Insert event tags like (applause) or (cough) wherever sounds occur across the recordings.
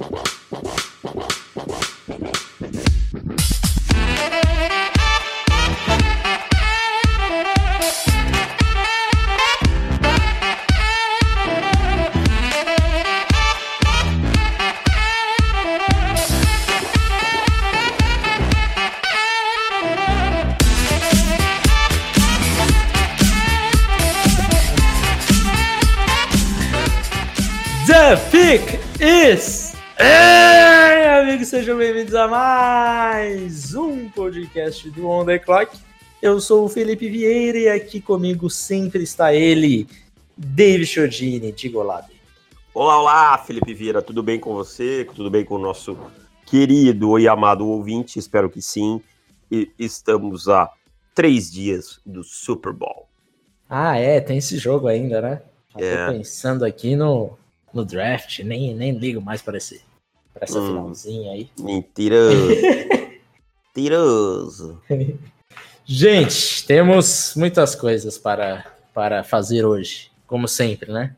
Whoa! A mais um podcast do On The Clock. Eu sou o Felipe Vieira e aqui comigo sempre está ele, David Chodini. Diga olá, David. Olá, olá, Felipe Vieira, tudo bem com você? Tudo bem com o nosso querido e amado ouvinte? Espero que sim. E estamos a três dias do Super Bowl. Ah, é, tem esse jogo ainda, né? Já É. pensando aqui no, no draft, nem, nem ligo mais para esse, pra essa Hum. finalzinha aí. Mentiroso. (laughs) Mentiroso. Gente, temos muitas coisas para, para fazer hoje, como sempre, né?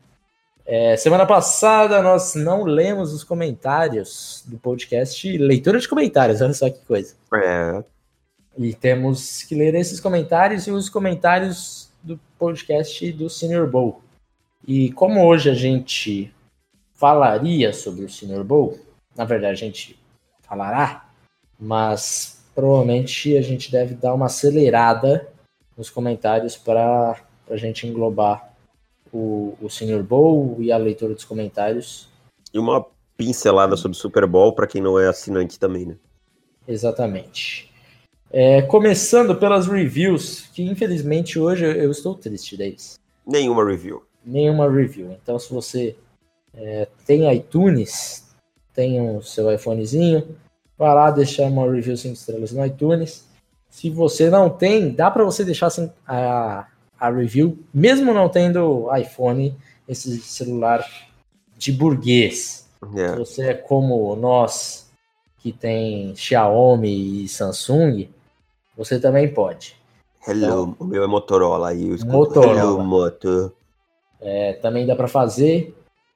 É, semana passada nós não lemos os comentários do podcast Leitura de Comentários, olha só que coisa. É, E temos que ler esses comentários e os comentários do podcast do Senior Bowl. E como hoje a gente falaria sobre o Senior Bowl, na verdade a gente falará, mas provavelmente a gente deve dar uma acelerada nos comentários para a gente englobar o, o Senior Bowl e a leitura dos comentários e uma pincelada sobre o Super Bowl para quem não é assinante também, né? Exatamente. É, começando pelas reviews, que infelizmente hoje eu, eu estou triste, Davis. Nenhuma review. Nenhuma review. Então, se você é, tem iTunes, tem o seu iPhonezinho, vai lá deixar uma review 5 estrelas no iTunes. Se você não tem, dá para você deixar a, a review, mesmo não tendo iPhone, esse celular de burguês. Se É. você é como nós, que tem Xiaomi e Samsung, você também pode. Hello, o meu é Motorola aí. Motorola. Hello, Moto. É, também dá para fazer,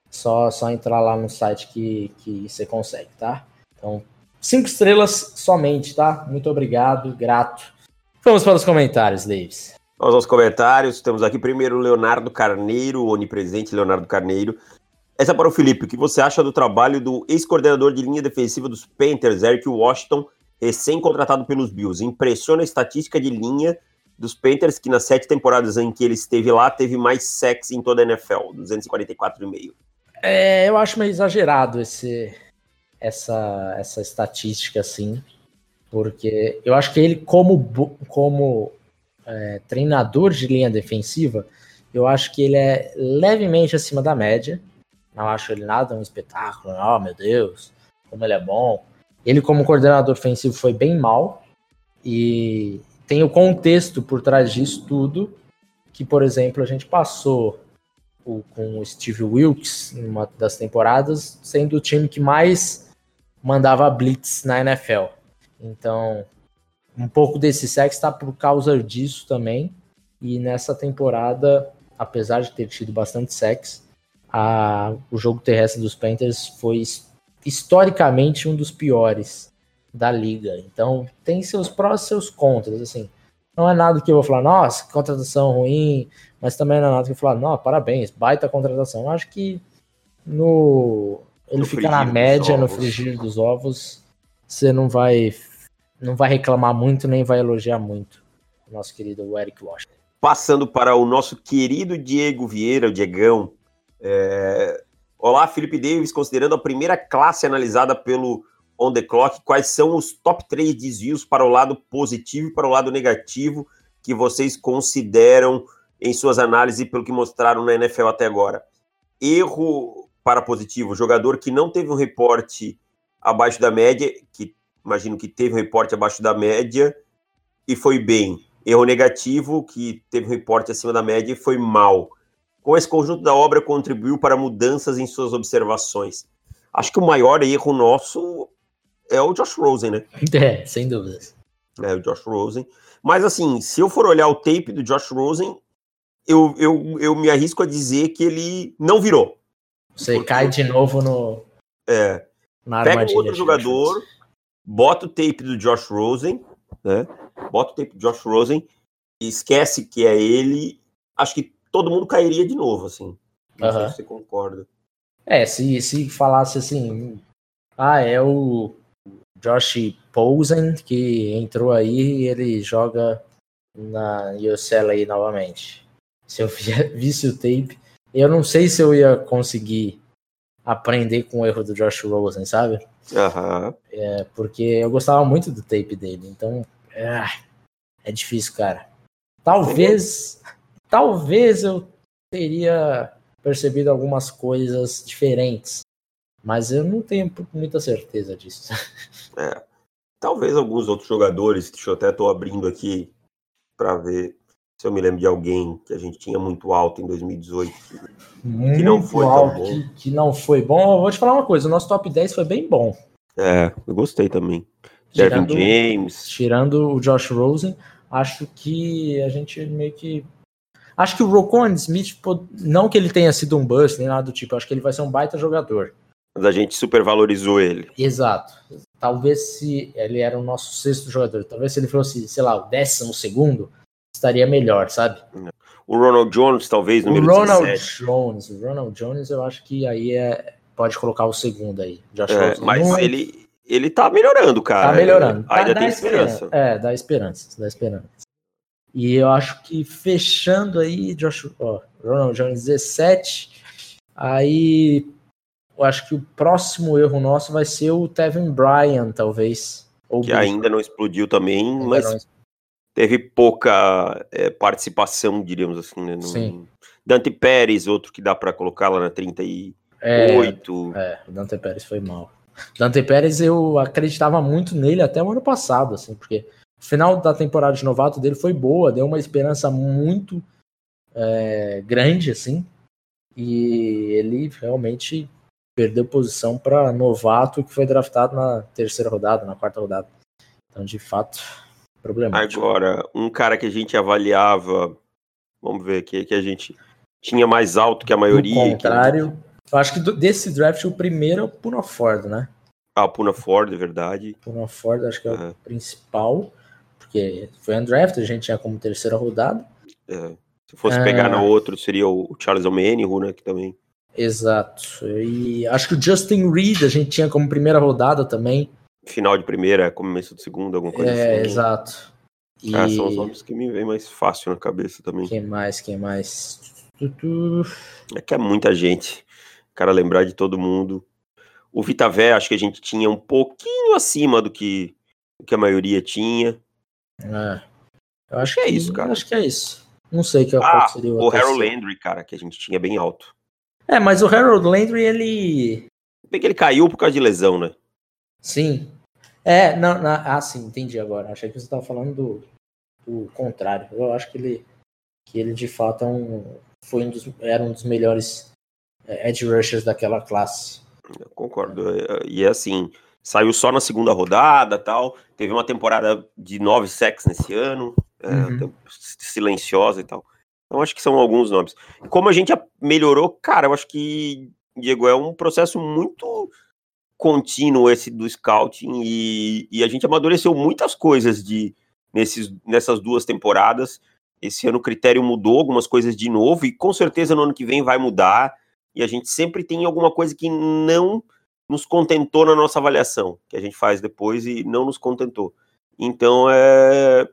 só só entrar lá no site que, que você consegue, tá? Então, cinco estrelas somente, tá? Muito obrigado, grato. Vamos para os comentários, Davis. Vamos aos comentários. Temos aqui primeiro Leonardo Carneiro, onipresente Leonardo Carneiro. Essa é para o Felipe. O que você acha do trabalho do ex-coordenador de linha defensiva dos Panthers, Eric Washington, recém-contratado pelos Bills? Impressiona a estatística de linha dos Panthers, que nas sete temporadas em que ele esteve lá, teve mais sacks em toda a NFL, 244,5. É, eu acho meio exagerado esse, essa, essa estatística, assim, porque eu acho que ele, como, como é, treinador de linha defensiva, eu acho que ele é levemente acima da média. Não acho ele nada um espetáculo, oh meu Deus, como ele é bom. Ele, como coordenador ofensivo, foi bem mal, e tem o contexto por trás disso tudo, que, por exemplo, a gente passou com o Steve Wilkes numa das temporadas, sendo o time que mais mandava blitz na NFL. Então, um pouco desse sexo está por causa disso também. E nessa temporada, apesar de ter tido bastante sexo, a, o jogo terrestre dos Panthers foi his- historicamente um dos piores da liga. Então, tem seus prós e seus contras, assim. Não é nada que eu vou falar, nossa, que contratação ruim, mas também não é nada que eu vou falar, não, parabéns, baita contratação. Eu acho que no ele No fica na média, no frigir dos ovos, você não vai não vai reclamar muito nem vai elogiar muito o nosso querido Eric Washington. Passando para o nosso querido Diego Vieira, o Diegão. É, Olá, Felipe Davis. Considerando a primeira classe analisada pelo On The Clock, quais são os top 3 desvios para o lado positivo e para o lado negativo que vocês consideram em suas análises pelo que mostraram na NFL até agora? Erro para positivo, jogador que não teve um reporte abaixo da média, que imagino que teve um reporte abaixo da média e foi bem. Erro negativo, que teve um reporte acima da média e foi mal. Como esse conjunto da obra contribuiu para mudanças em suas observações? Acho que o maior erro nosso é o Josh Rosen, né? (laughs) É, sem dúvidas. É o Josh Rosen. Mas assim, se eu for olhar o tape do Josh Rosen, eu, eu, eu me arrisco a dizer que ele não virou. Você Porque- cai de novo no É, Na Pega um outro jogador, bota o tape do Josh Rosen, né? Bota o tape do Josh Rosen e esquece que é ele. Acho que todo mundo cairia de novo, assim. Não sei se você concorda. É, se, se falasse assim, ah, é o Josh Posen que entrou aí e ele joga na UCLA novamente. Se eu (laughs) visse o tape, eu não sei se eu ia conseguir aprender com o erro do Josh Rosen, sabe? Uhum. É, porque eu gostava muito do tape dele, então é, é difícil, cara. Talvez, talvez eu teria percebido algumas coisas diferentes, mas eu não tenho muita certeza disso. É, talvez alguns outros jogadores, deixa eu até tô abrindo aqui para ver se eu me lembro de alguém que a gente tinha muito alto em 2018 muito que não foi alto, tão bom. Que, que, não foi bom. Eu vou te falar uma coisa, o nosso top 10 foi bem bom. É, eu gostei também. Tirando, Devin James. Tirando o Josh Rosen, acho que a gente meio que. Acho que o Rocon Smith, não que ele tenha sido um bust nem nada do tipo, acho que ele vai ser um baita jogador. Mas a gente supervalorizou ele. Exato. Talvez se ele era o nosso sexto jogador, talvez se ele fosse, sei lá, o décimo segundo, estaria melhor, sabe? O Ronald Jones, talvez, no O Ronald 17. Jones, o Ronald Jones, eu acho que aí é, pode colocar o segundo aí. É, mas ele, ele tá melhorando, cara. Tá melhorando. Tá, ainda tem esperança. esperança. É, dá esperança, dá esperança. E eu acho que fechando aí, Josh, ó, Ronald Jones 17, aí eu acho que o próximo erro nosso vai ser o Tevin Bryan, talvez. que ainda não explodiu também, ainda mas não teve pouca é, participação, diríamos assim, né? No... Sim. Dante Pérez, outro que dá para colocar lá na 38. É, é, o Dante Pérez foi mal. Dante Pérez, eu acreditava muito nele até o ano passado, assim, porque o final da temporada de novato dele foi boa, deu uma esperança muito é, grande, assim, e ele realmente perdeu posição para novato que foi draftado na terceira rodada, na quarta rodada. Então, de fato, problemático. Agora, um cara que a gente avaliava, vamos ver aqui, que a gente tinha mais alto que a maioria. Ao contrário, que... eu acho que desse draft o primeiro é o Puna Ford, né? Ah, o Puna Ford, é verdade. Puna Ford acho que é uhum. o principal, porque foi undrafted, a gente tinha como terceira rodada. É. Se fosse pegar no outro, seria o Charles O'Manihu, né, que também... Exato. E acho que o Justin Reed a gente tinha como primeira rodada também final de primeira, começo de segunda, alguma coisa é, assim. É, exato. E... Ah, são os nomes que me vem mais fácil na cabeça também. Quem mais? Quem mais? É que é muita gente. Cara, lembrar de todo mundo. O Vitavé, acho que a gente tinha um pouquinho acima do que, do que a maioria tinha. É. Eu acho que é isso, cara. Acho que é isso. Não sei que ah, seria o, o Harold Landry, cara, que a gente tinha bem alto. É, mas o Harold Landry, ele. Bem que ele caiu por causa de lesão, né? Sim, é, não, não, ah, sim, entendi agora. Achei que você estava falando do, do contrário. Eu acho que ele, que ele de fato é um, foi um dos, era um dos melhores é, edge rushers daquela classe. Eu concordo. É, e é assim, saiu só na segunda rodada tal. Teve uma temporada de nove sacks nesse ano, é, uhum. silenciosa e tal. Então acho que são alguns nomes. Como a gente melhorou, cara, eu acho que, Diego, é um processo muito contínuo esse do scouting e, e, a gente amadureceu muitas coisas de nesses, nessas duas temporadas. Esse ano o critério mudou, algumas coisas de novo, e com certeza no ano que vem vai mudar. E a gente sempre tem alguma coisa que não nos contentou na nossa avaliação, que a gente faz depois e não nos contentou. Então é,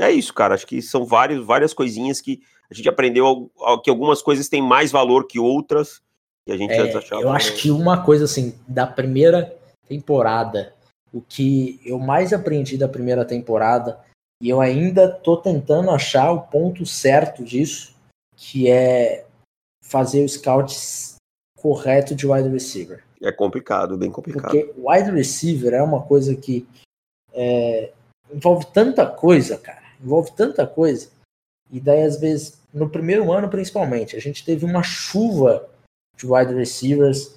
é isso, cara. Acho que são vários, várias coisinhas que a gente aprendeu que algumas coisas têm mais valor que outras que a gente é, achava. Eu acho que uma coisa assim, da primeira temporada, o que eu mais aprendi da primeira temporada, e eu ainda tô tentando achar o ponto certo disso, que é fazer o scout correto de wide receiver. É complicado, bem complicado. Porque wide receiver é uma coisa que é, envolve tanta coisa, cara. Envolve tanta coisa. E daí, às vezes, no primeiro ano principalmente, a gente teve uma chuva de wide receivers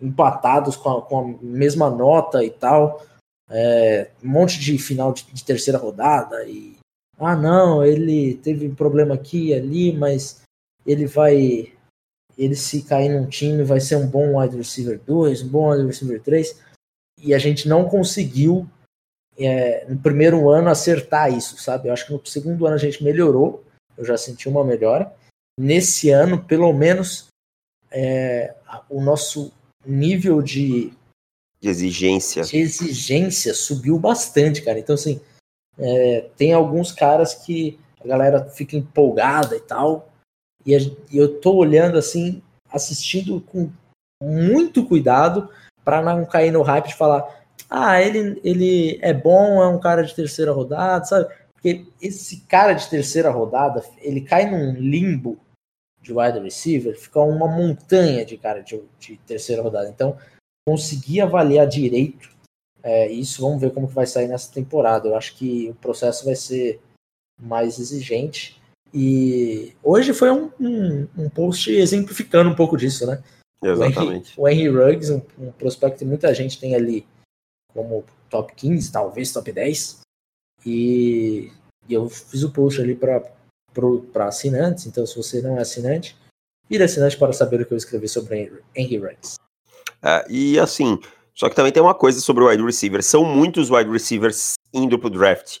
empatados com a, com a mesma nota e tal. É, um monte de final de, de, terceira rodada e ah não, ele teve um problema aqui e ali, mas ele vai ele se cair num time vai ser um bom wide receiver 2, um bom wide receiver 3. e a gente não conseguiu é, no primeiro ano acertar isso, sabe? Eu acho que no segundo ano a gente melhorou, eu já senti uma melhora. Nesse ano, pelo menos, é, o nosso nível de, de exigência. de exigência subiu bastante, cara. Então, assim, é, tem alguns caras que a galera fica empolgada e tal, e, eu tô olhando assim, assistindo com muito cuidado para não cair no hype de falar, ah, ele, ele é bom, é um cara de terceira rodada, sabe? Porque esse cara de terceira rodada, ele cai num limbo de wide receiver, fica uma montanha de cara de, de terceira rodada. Então, conseguir avaliar direito é, isso, vamos ver como que vai sair nessa temporada. Eu acho que o processo vai ser mais exigente. E hoje foi um, um, um post exemplificando um pouco disso, né? Exatamente. O Henry, o Henry Ruggs, um, um prospecto que muita gente tem ali como top 15, talvez top 10. E, e eu fiz o post ali para assinantes, então se você não é assinante, vira assinante para saber o que eu escrevi sobre Henry Ruggs. É, e assim, só que também tem uma coisa sobre o wide receiver. São muitos wide receivers indo pro draft.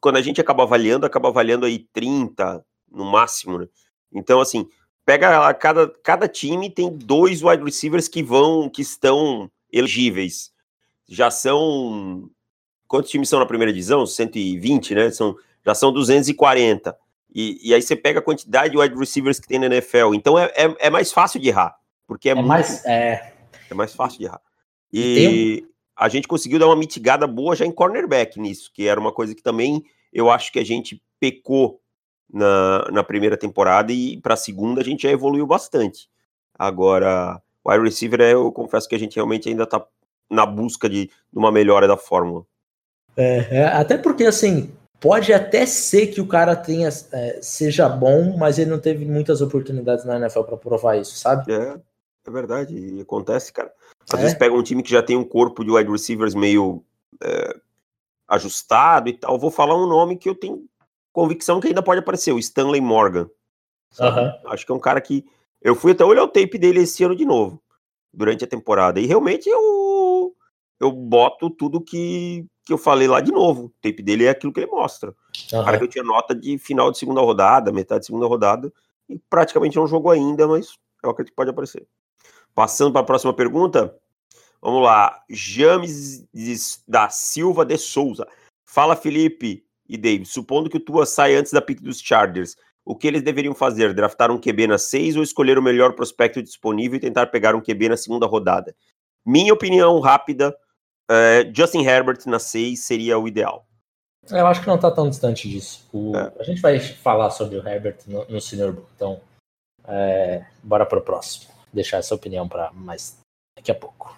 Quando a gente acaba avaliando, acaba avaliando aí 30 no máximo, né? Então, assim, pega cada, cada time tem dois wide receivers que vão, que estão elegíveis. Já são. Quantos times são na primeira divisão? 120, né? São, já são 240. E, e aí você pega a quantidade de wide receivers que tem na NFL. Então é, é, é mais fácil de errar. Porque é, é muito, mais. É... é mais fácil de errar. E a gente conseguiu dar uma mitigada boa já em cornerback nisso, que era uma coisa que também eu acho que a gente pecou na, na primeira temporada e para a segunda a gente já evoluiu bastante. Agora, wide receiver, eu confesso que a gente realmente ainda está na busca de, uma melhora da fórmula. É, é, até porque, assim, pode até ser que o cara tenha é, seja bom, mas ele não teve muitas oportunidades na NFL para provar isso, sabe? É, é verdade, e acontece, cara. Às é? vezes pega um time que já tem um corpo de wide receivers meio é, ajustado e tal. Vou falar um nome que eu tenho convicção que ainda pode aparecer, o Stanley Morgan. Uhum. Acho que é um cara que. Eu fui até olhar o tape dele esse ano de novo, durante a temporada. E realmente eu, eu boto tudo que, que eu falei lá de novo. O tape dele é aquilo que ele mostra. Uhum. Cara que eu tinha nota de final de segunda rodada, metade de segunda rodada, e praticamente não jogou ainda, mas eu acredito que pode aparecer. Passando para a próxima pergunta, vamos lá. James da Silva de Souza. Fala, Felipe e David. Supondo que o Tua sai antes da pick dos Chargers, o que eles deveriam fazer? Draftar um QB na 6 ou escolher o melhor prospecto disponível e tentar pegar um QB na segunda rodada? Minha opinião rápida, é, Justin Herbert na 6 seria o ideal. Eu acho que não está tão distante disso. O, é. A gente vai falar sobre o Herbert no, no Senior então é, bora para o próximo deixar essa opinião para mais daqui a pouco.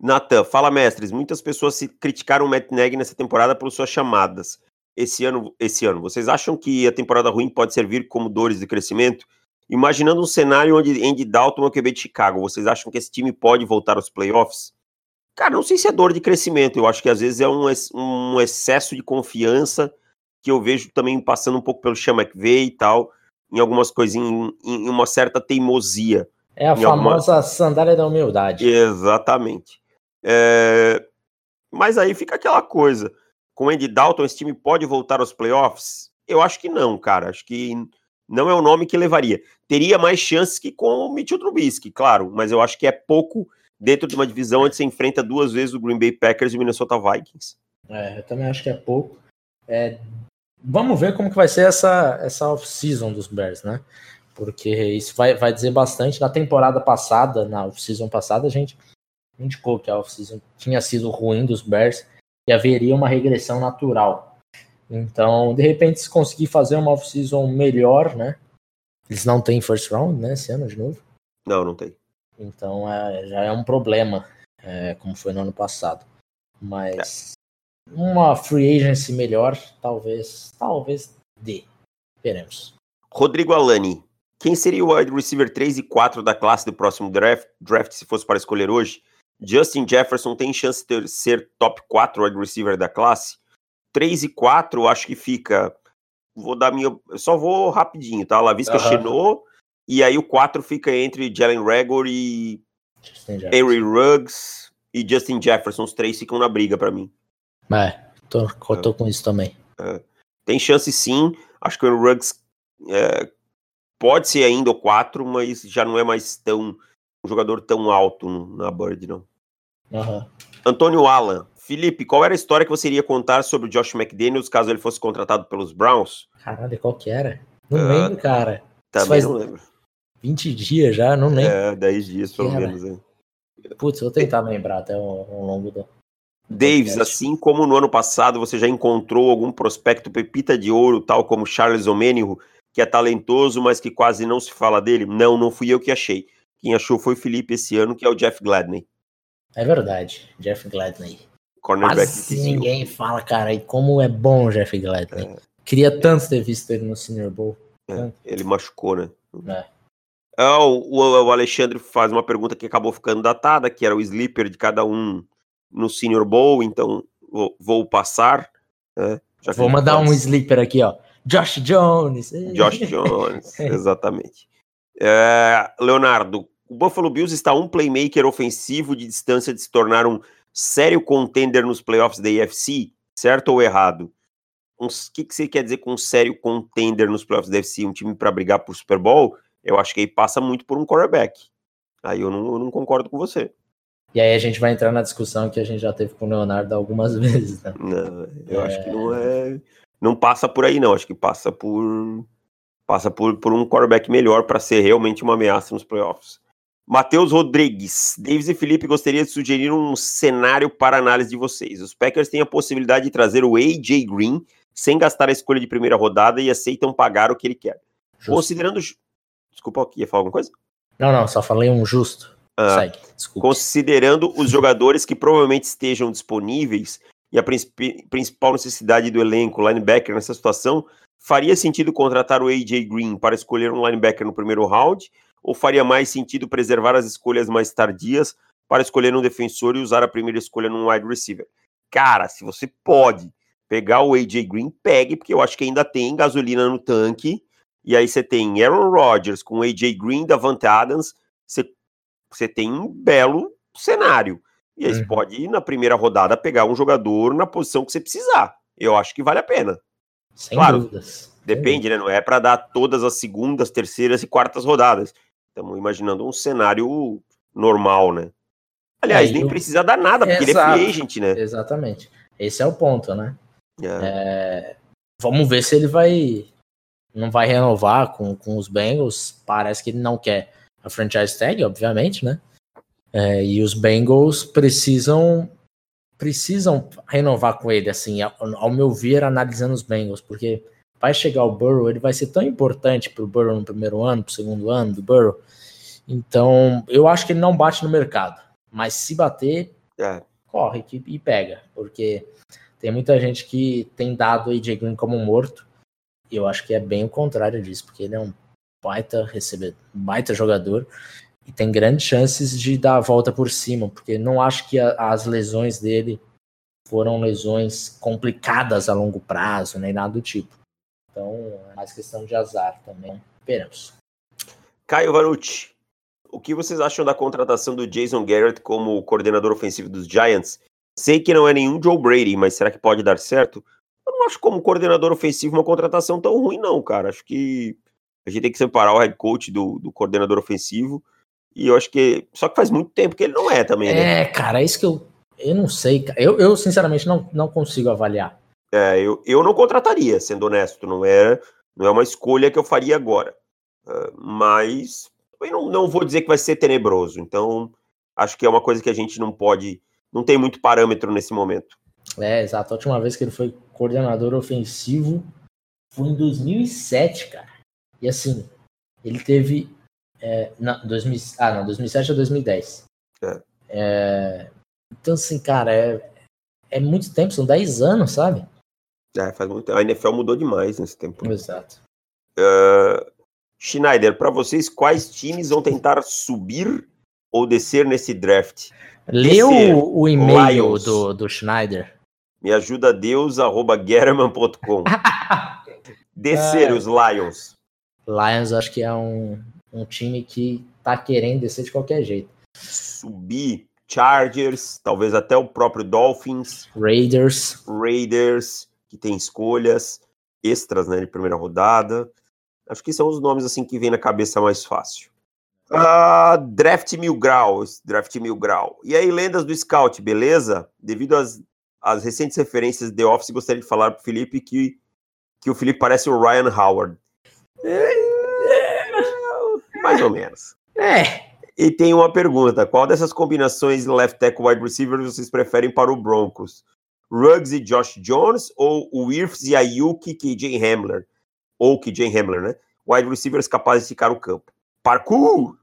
Nathan, fala mestres. Muitas pessoas se criticaram o Matt Nagy nessa temporada por suas chamadas. Esse ano, esse ano, vocês acham que a temporada ruim pode servir como dores de crescimento? Imaginando um cenário onde Andy Dalton é o QB de Chicago, vocês acham que esse time pode voltar aos playoffs? Cara, não sei se é dor de crescimento. Eu acho que às vezes é um, um excesso de confiança que eu vejo também passando um pouco pelo Sean McVay e tal, em algumas coisinhas, em, em uma certa teimosia. É a famosa alguma... sandália da humildade. Exatamente. É... Mas aí fica aquela coisa. Com o Andy Dalton, esse time pode voltar aos playoffs? Eu acho que não, cara. Acho que não é o nome que levaria. Teria mais chances que com o Mitchell Trubisky, claro, mas eu acho que é pouco dentro de uma divisão onde você enfrenta duas vezes o Green Bay Packers e o Minnesota Vikings. É, eu também acho que é pouco. É, vamos ver como que vai ser essa, essa off-season dos Bears, né? porque isso vai, vai dizer bastante. Na temporada passada, na off-season passada, a gente indicou que a off-season tinha sido ruim dos Bears e haveria uma regressão natural. Então, de repente, se conseguir fazer uma off-season melhor, né? Eles não têm first round, né, esse ano de novo? Não, não tem. Então, é, já é um problema, é, como foi no ano passado. Mas uma free agency melhor, talvez, talvez dê. Veremos. Rodrigo Alani, quem seria o wide receiver 3 e 4 da classe do próximo draft, draft se fosse para escolher hoje? Justin Jefferson tem chance de ser top 4 wide receiver da classe? 3 e 4, acho que fica. Vou dar minha. Só vou rapidinho, tá? Lavisca uhum. Chinot, e aí o 4 fica entre Jalen Rager e Harry Ruggs e Justin Jefferson. Os três ficam na briga para mim. É, tô, tô com isso também. É. Tem chance sim. Acho que o Ruggs é, pode ser ainda o 4, mas já não é mais tão um jogador tão alto na Bird, não. Uhum. Antônio Alan. Felipe, qual era a história que você iria contar sobre o Josh McDaniels caso ele fosse contratado pelos Browns? Caralho, qual que era? Não uh, lembro, cara. Também não lembro. 20 dias já, não lembro. É, 10 dias pelo menos. Hein. Putz, vou tentar lembrar até ao, longo do. Davis, assim como no ano passado você já encontrou algum prospecto pepita de ouro, tal como Charles Omenihu, que é talentoso, mas que quase não se fala dele? Não, não fui eu que achei. Quem achou foi o Felipe esse ano, que é o Jeff Gladney. É verdade, Jeff Gladney. Cornerback Quase ninguém fala, cara, e como é bom o Jeff Gladney. É. Queria tanto ter visto ele no Senior Bowl. É, ele machucou, né? É. Ah, o, o, Alexandre faz uma pergunta que acabou ficando datada, que era o sleeper de cada um no Senior Bowl, então vou, vou passar. Né? vou mandar um sleeper aqui, ó. Josh Jones. Josh (laughs) Jones, exatamente. É, Leonardo, o Buffalo Bills está um playmaker ofensivo de distância de se tornar um sério contender nos playoffs da AFC, certo ou errado? O um, que, que você quer dizer com um sério contender nos playoffs da AFC? Um time para brigar por Super Bowl? Eu acho que aí passa muito por um quarterback. Aí eu não, eu não, concordo com você. E aí a gente vai entrar na discussão que a gente já teve com o Leonardo algumas (laughs) vezes, né? Não, eu é... acho que não é. Não passa por aí, não. Acho que passa por. Passa por, por um quarterback melhor para ser realmente uma ameaça nos playoffs. Matheus Rodrigues, Davis e Felipe gostaria de sugerir um cenário para análise de vocês. Os Packers têm a possibilidade de trazer o AJ Green sem gastar a escolha de primeira rodada e aceitam pagar o que ele quer. Justo. Considerando. Desculpa, ia falar alguma coisa? Não, não, só falei um justo. Ah, Segue, considerando os jogadores que provavelmente estejam disponíveis e a principal necessidade do elenco, linebacker, nessa situação, faria sentido contratar o AJ Green para escolher um linebacker no primeiro round ou faria mais sentido preservar as escolhas mais tardias para escolher um defensor e usar a primeira escolha num wide receiver? Cara, se você pode pegar o AJ Green, pegue, porque eu acho que ainda tem gasolina no tanque. E aí você tem Aaron Rodgers com AJ Green, Davante Adams, você, você tem um belo cenário. E aí uhum. você pode ir na primeira rodada pegar um jogador na posição que você precisar. Eu acho que vale a pena. Sem claro, dúvidas. Depende, né? Não é para dar todas as segundas, terceiras e quartas rodadas. Estamos imaginando um cenário normal, né? Aliás, é, nem eu... precisa dar nada, porque Exato. ele é free agent, né? Exatamente. Esse é o ponto, né? É. É... Vamos ver se ele vai. Não vai renovar com, com os Bengals. Parece que ele não quer a franchise tag, obviamente, né? É, e os Bengals precisam precisam renovar com ele, assim, ao, ao meu ver, analisando os Bengals, porque vai chegar o Burrow, ele vai ser tão importante para o Burrow no primeiro ano, para o segundo ano do Burrow. Então, eu acho que ele não bate no mercado. Mas se bater, é. corre e pega. Porque tem muita gente que tem dado o AJ Green como morto. E eu acho que é bem o contrário disso, porque ele é um baita recebedor, baita jogador. E tem grandes chances de dar a volta por cima, porque não acho que a, as lesões dele foram lesões complicadas a longo prazo, nem nada do tipo. Então, é mais questão de azar também. Esperamos. Caio Vanucci, o que vocês acham da contratação do Jason Garrett como coordenador ofensivo dos Giants? Sei que não é nenhum Joe Brady, mas será que pode dar certo? Acho como coordenador ofensivo uma contratação tão ruim, não, cara. Acho que a gente tem que separar o head coach do, do coordenador ofensivo. E eu acho que. Só que faz muito tempo que ele não é também, né? É, cara, é isso que eu. Eu não sei. Eu, eu sinceramente, não, não consigo avaliar. É, eu, eu não contrataria, sendo honesto, não é, não é uma escolha que eu faria agora. Uh, mas eu não, não vou dizer que vai ser tenebroso, então acho que é uma coisa que a gente não pode, não tem muito parâmetro nesse momento. É, exato. A última vez que ele foi coordenador ofensivo foi em 2007, cara. E assim, ele teve. É, não, 2000, ah, não, 2007 a 2010. É. É, então, assim, cara, é, é muito tempo, são 10 anos, sabe? É, faz muito tempo. A NFL mudou demais nesse tempo. Exato. Uh, Schneider, para vocês, quais times vão tentar subir ou descer nesse draft? O, o e-mail do, do Schneider. Me ajuda Deus, arroba German.com. (laughs) descer é. os Lions. Lions acho que é um, um time que tá querendo descer de qualquer jeito. Subir. Chargers, talvez até o próprio Dolphins, Raiders. Raiders, que tem escolhas extras, né, de primeira rodada. Acho que são os nomes assim que vem na cabeça mais fácil. Uh, draft Mil Graus, Draft Mil Grau. E aí, lendas do Scout, beleza? Devido às, às recentes referências de The Office, gostaria de falar pro Felipe que, que o Felipe parece o Ryan Howard. Mais ou menos. É. E tem uma pergunta: qual dessas combinações left tackle wide receiver vocês preferem para o Broncos? Ruggs e Josh Jones ou o Wirfs e Ayuk e KJ Hamler? Ou KJ Hamler, né? Wide receivers capazes de ficar o campo. Parkour!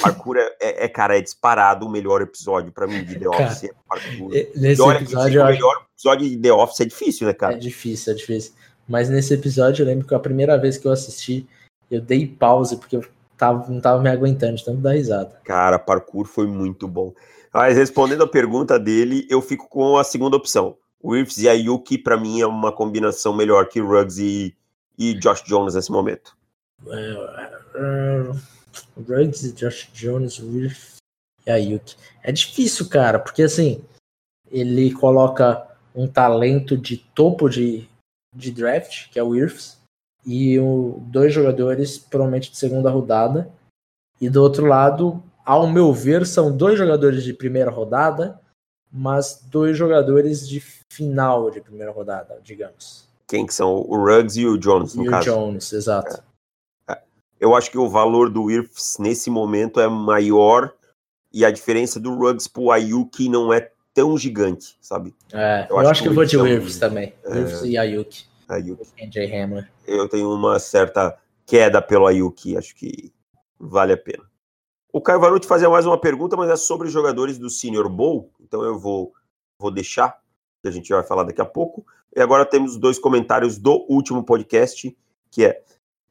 Parkour é, é, é, cara, é disparado o melhor episódio para mim de The Office. Cara, é parkour. Nesse episódio, o melhor episódio de The Office é difícil, né, cara? É difícil, é difícil. Mas nesse episódio eu lembro que a primeira vez que eu assisti, eu dei pause, porque eu tava, não tava me aguentando de tanto dar risada. Cara, parkour foi muito bom. Mas respondendo a pergunta dele, eu fico com a segunda opção. O Reeves e a Yuki, para mim, é uma combinação melhor que Ruggs e, e Josh Jones nesse momento. Uh, uh, Ruggs e Josh Jones, Reeves e a Yuki. É difícil, cara, porque assim, ele coloca um talento de topo de, de draft, que é o Wirfs, e o, dois jogadores provavelmente de segunda rodada. E do outro lado, ao meu ver, são dois jogadores de primeira rodada, mas dois jogadores de final de primeira rodada, digamos. Quem que são? O Ruggs e o Jones, no e caso. o Jones, exato. É. É. Eu acho que o valor do Wirfs nesse momento é maior e a diferença do Ruggs pro Ayuki não é tão gigante, sabe? É, eu, eu acho, acho que, eu vou de Wirfs também. É... Wirfs e Ayuki. Ayuki. NJ Hamler. Eu tenho uma certa queda pelo Ayuki, acho que vale a pena. O Caio Vanucci fazia mais uma pergunta, mas é sobre jogadores do Senior Bowl, então eu vou, vou deixar, que a gente vai falar daqui a pouco. E agora temos dois comentários do último podcast, que é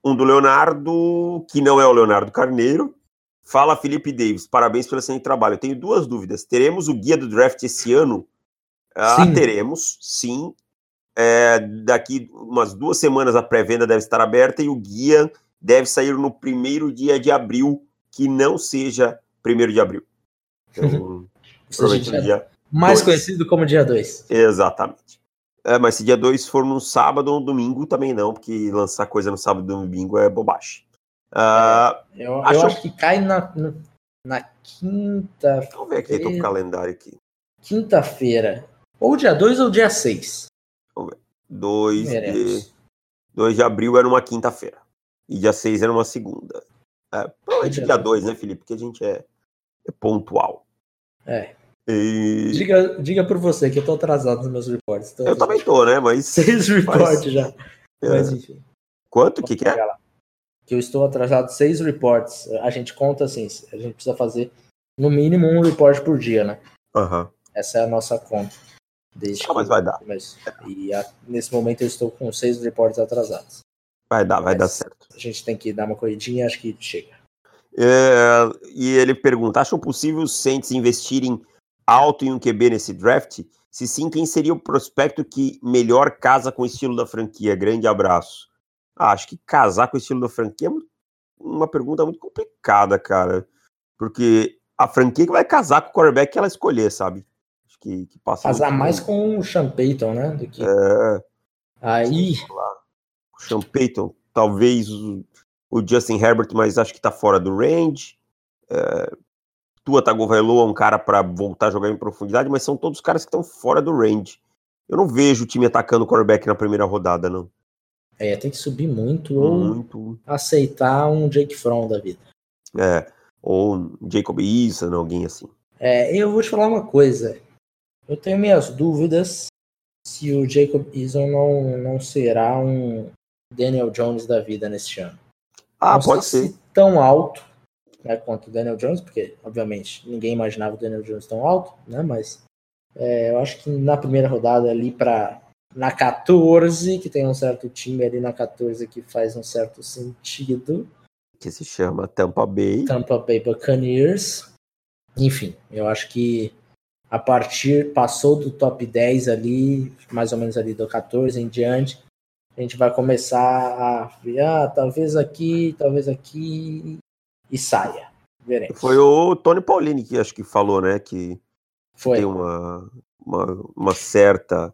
um do Leonardo, que não é o Leonardo Carneiro. Fala Felipe Davis, parabéns pelo excelente trabalho. Eu tenho duas dúvidas. Teremos o guia do draft esse ano? Ah, teremos, sim. É, daqui umas duas semanas a pré-venda deve estar aberta e o guia deve sair no primeiro dia de abril, que não seja primeiro de abril. (laughs) Então, provavelmente no dia mais dois. conhecido como dia 2. Exatamente. É, mas se dia 2 for no sábado ou no domingo, também não, porque lançar coisa no sábado ou domingo é bobagem. Uh, é, eu, acho... eu, acho... que cai na, na quinta. Vamos ver aqui, tô com o calendário aqui. Quinta-feira. Ou dia 2 ou dia 6. 2 de, 2 de abril era uma quinta-feira. E dia 6 era uma segunda. É, provavelmente dia 2, né, Felipe? Porque a gente é, é pontual. É. E... Diga, diga por você que eu tô atrasado nos meus reportes. Então, eu também tô, né? Mas. Seis reportes já. É. Mas enfim. Quanto? O que, que é? Lá. Que eu estou atrasado seis reportes. A gente conta assim, a gente precisa fazer no mínimo um report por dia, né? Uhum. Essa é a nossa conta. Desde ah, mas vai dar. Mas, e a, nesse momento eu estou com seis reportes atrasados. Vai dar, vai mas dar certo. A gente tem que dar uma corridinha, acho que chega. É, e ele pergunta: acham possível os Saints investirem alto em um QB nesse draft? Se sim, quem seria o prospecto que melhor casa com o estilo da franquia? Grande abraço. Ah, acho que casar com o estilo da franquia é uma pergunta muito complicada, cara. Porque a franquia que vai casar com o quarterback que ela escolher, sabe? que, que passa. Casar mais com o Sean Payton, né? Do que... É. Aí. O Sean Payton, talvez o, o, Justin Herbert, mas acho que tá fora do range. É, Tua Tagovailoa é um cara para voltar a jogar em profundidade, mas são todos caras que estão fora do range. Eu não vejo o time atacando o quarterback na primeira rodada, não. É, tem que subir muito, muito. ou aceitar um Jake Fromm da vida. É, ou Jacob Eason, alguém assim. É, eu vou te falar uma coisa. Eu tenho minhas dúvidas se o Jacob Eason não, não será um Daniel Jones da vida neste ano. Ah, não pode ser. Se tão alto né, quanto o Daniel Jones, porque, obviamente, ninguém imaginava o Daniel Jones tão alto, né? Mas é, eu acho que na primeira rodada ali para na 14, que tem um certo time ali na 14 que faz um certo sentido. Que se chama Tampa Bay. Tampa Bay Buccaneers. Enfim, eu acho que a partir, passou do top 10 ali, mais ou menos ali do 14 em diante, a gente vai começar a ver, ah, talvez aqui, talvez aqui, e saia. Veremos. Foi o Tony Paulini que acho que falou, né, que Foi. tem uma, uma, uma certa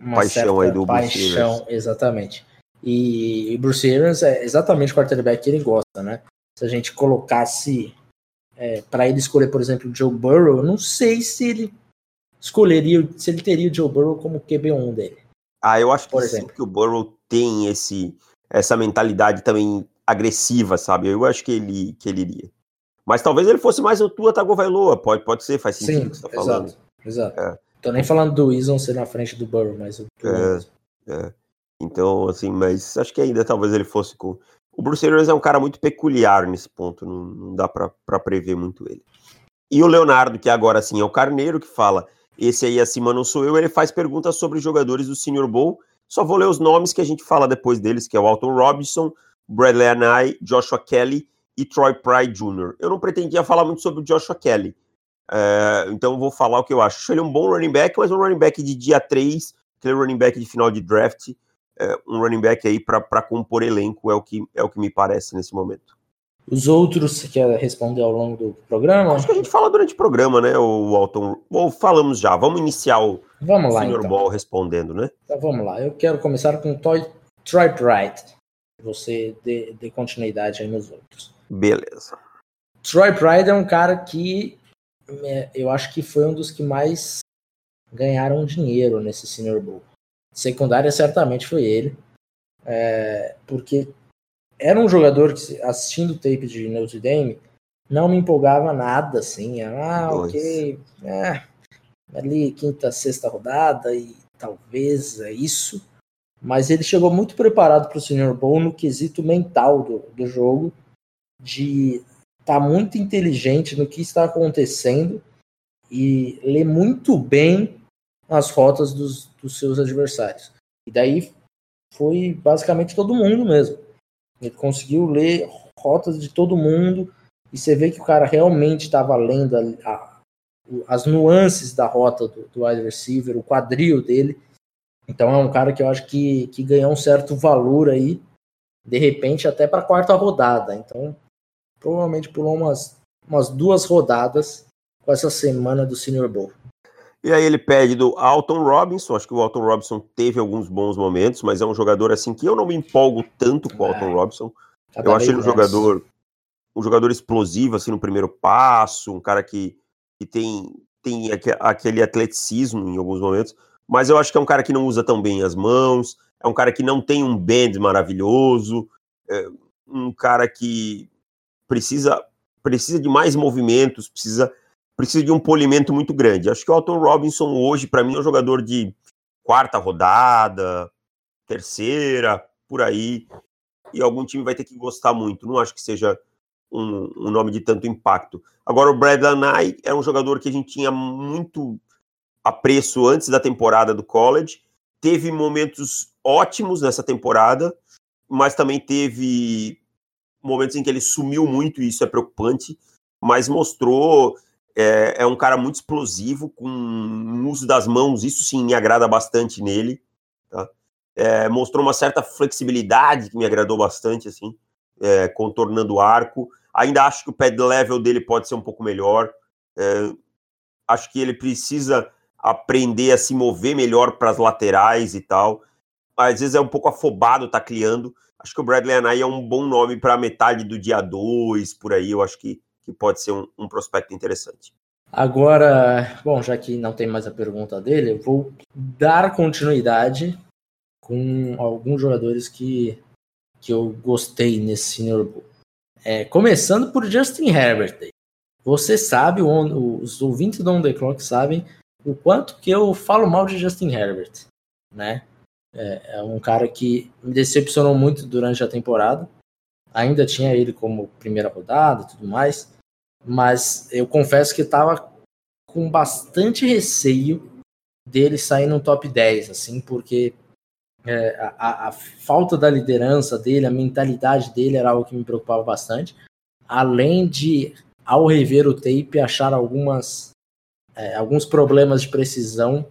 uma paixão certa aí do paixão, Bruce exatamente. E, e Bruce Arians é exatamente o quarterback que ele gosta, né? Se a gente colocasse é, para ele escolher, por exemplo, o Joe Burrow, eu não sei se ele escolheria, se ele teria o Joe Burrow como QB1 dele. Ah, eu acho que, por exemplo. que o Burrow tem esse, essa mentalidade também agressiva, sabe? Eu acho que ele, que ele iria. Mas talvez ele fosse mais o Tua Tagovailoa, pode, pode ser, faz sentido Sim, que você tá falando. Exato, exato. É. Tô nem falando do Eason ser na frente do Burrow, mas o Tua é, é. Então, assim, mas acho que ainda talvez ele fosse com... O Bruce Arians é um cara muito peculiar nesse ponto, não, não dá para prever muito ele. E o Leonardo, que agora sim é o Carneiro, que fala, esse aí acima não sou eu, ele faz perguntas sobre jogadores do Senior Bowl, só vou ler os nomes que a gente fala depois deles, que é o Alton Robinson, Bradley Anai, Joshua Kelly e Troy Pride Jr. Eu não pretendia falar muito sobre o Joshua Kelly, é, então vou falar o que eu acho. Ele é um bom running back, mas um running back de dia 3, aquele running back de final de draft, é, um running back aí para compor elenco é o, que, é o que me parece nesse momento. Os outros você quer responder ao longo do programa? Acho que a gente fala durante o programa, né, o Alton? Ou falamos já, vamos iniciar o vamos lá, Senior então. Ball respondendo, né? Então vamos lá, eu quero começar com o Troy Bright. Você dê, dê continuidade aí nos outros. Beleza. Troy Pride é um cara que é, eu acho que foi um dos que mais ganharam dinheiro nesse Senior Bowl. Secundária certamente foi ele, é, porque era um jogador que assistindo o tape de Notre Dame não me empolgava nada, assim, ah, ok, é, ali quinta, sexta rodada e talvez é isso, mas ele chegou muito preparado para o Senior Bowl no quesito mental do, do jogo, de estar tá muito inteligente no que está acontecendo e ler muito bem as rotas dos, dos seus adversários. E daí foi basicamente todo mundo mesmo. Ele conseguiu ler rotas de todo mundo e você vê que o cara realmente estava lendo a, a, as nuances da rota do, do wide receiver, o quadril dele. Então é um cara que eu acho que, que ganhou um certo valor aí, de repente até para a quarta rodada. Então provavelmente pulou umas, umas duas rodadas com essa semana do Senior Bowl. E aí ele pede do Alton Robinson, acho que o Alton Robinson teve alguns bons momentos, mas é um jogador assim que eu não me empolgo tanto com o Alton é, Robinson. Eu acho ele um jogador um jogador explosivo assim no primeiro passo, um cara que, que tem tem aquele atleticismo em alguns momentos, mas eu acho que é um cara que não usa tão bem as mãos, é um cara que não tem um bend maravilhoso, é um cara que precisa precisa de mais movimentos, precisa precisa de um polimento muito grande. Acho que o Alton Robinson hoje para mim é um jogador de quarta rodada, terceira, por aí, e algum time vai ter que gostar muito. Não acho que seja um, um nome de tanto impacto. Agora o Bradley Knight é um jogador que a gente tinha muito apreço antes da temporada do college, teve momentos ótimos nessa temporada, mas também teve momentos em que ele sumiu muito, e isso é preocupante, mas mostrou. É, é um cara muito explosivo, com um uso das mãos, isso sim me agrada bastante nele. Tá? É, mostrou uma certa flexibilidade que me agradou bastante, assim, é, contornando o arco. Ainda acho que o pad level dele pode ser um pouco melhor. É, acho que ele precisa aprender a se mover melhor para as laterais e tal. Às vezes é um pouco afobado tacleando, Acho que o Bradley Anai é um bom nome para metade do dia 2, por aí. Eu acho que, que pode ser um, um prospecto interessante. Agora, bom, já que não tem mais a pergunta dele, eu vou dar continuidade com alguns jogadores que, que eu gostei nesse Senior Bowl. É, começando por Justin Herbert. Você sabe, os ouvintes do On The Clock sabem o quanto que eu falo mal de Justin Herbert, né? É, é um cara que me decepcionou muito durante a temporada. Ainda tinha ele como primeira rodada e tudo mais, mas eu confesso que estava com bastante receio dele sair no top 10, assim, porque é, a, a, falta da liderança dele, a mentalidade dele era algo que me preocupava bastante, além de, ao rever o tape, achar algumas, é, alguns problemas de precisão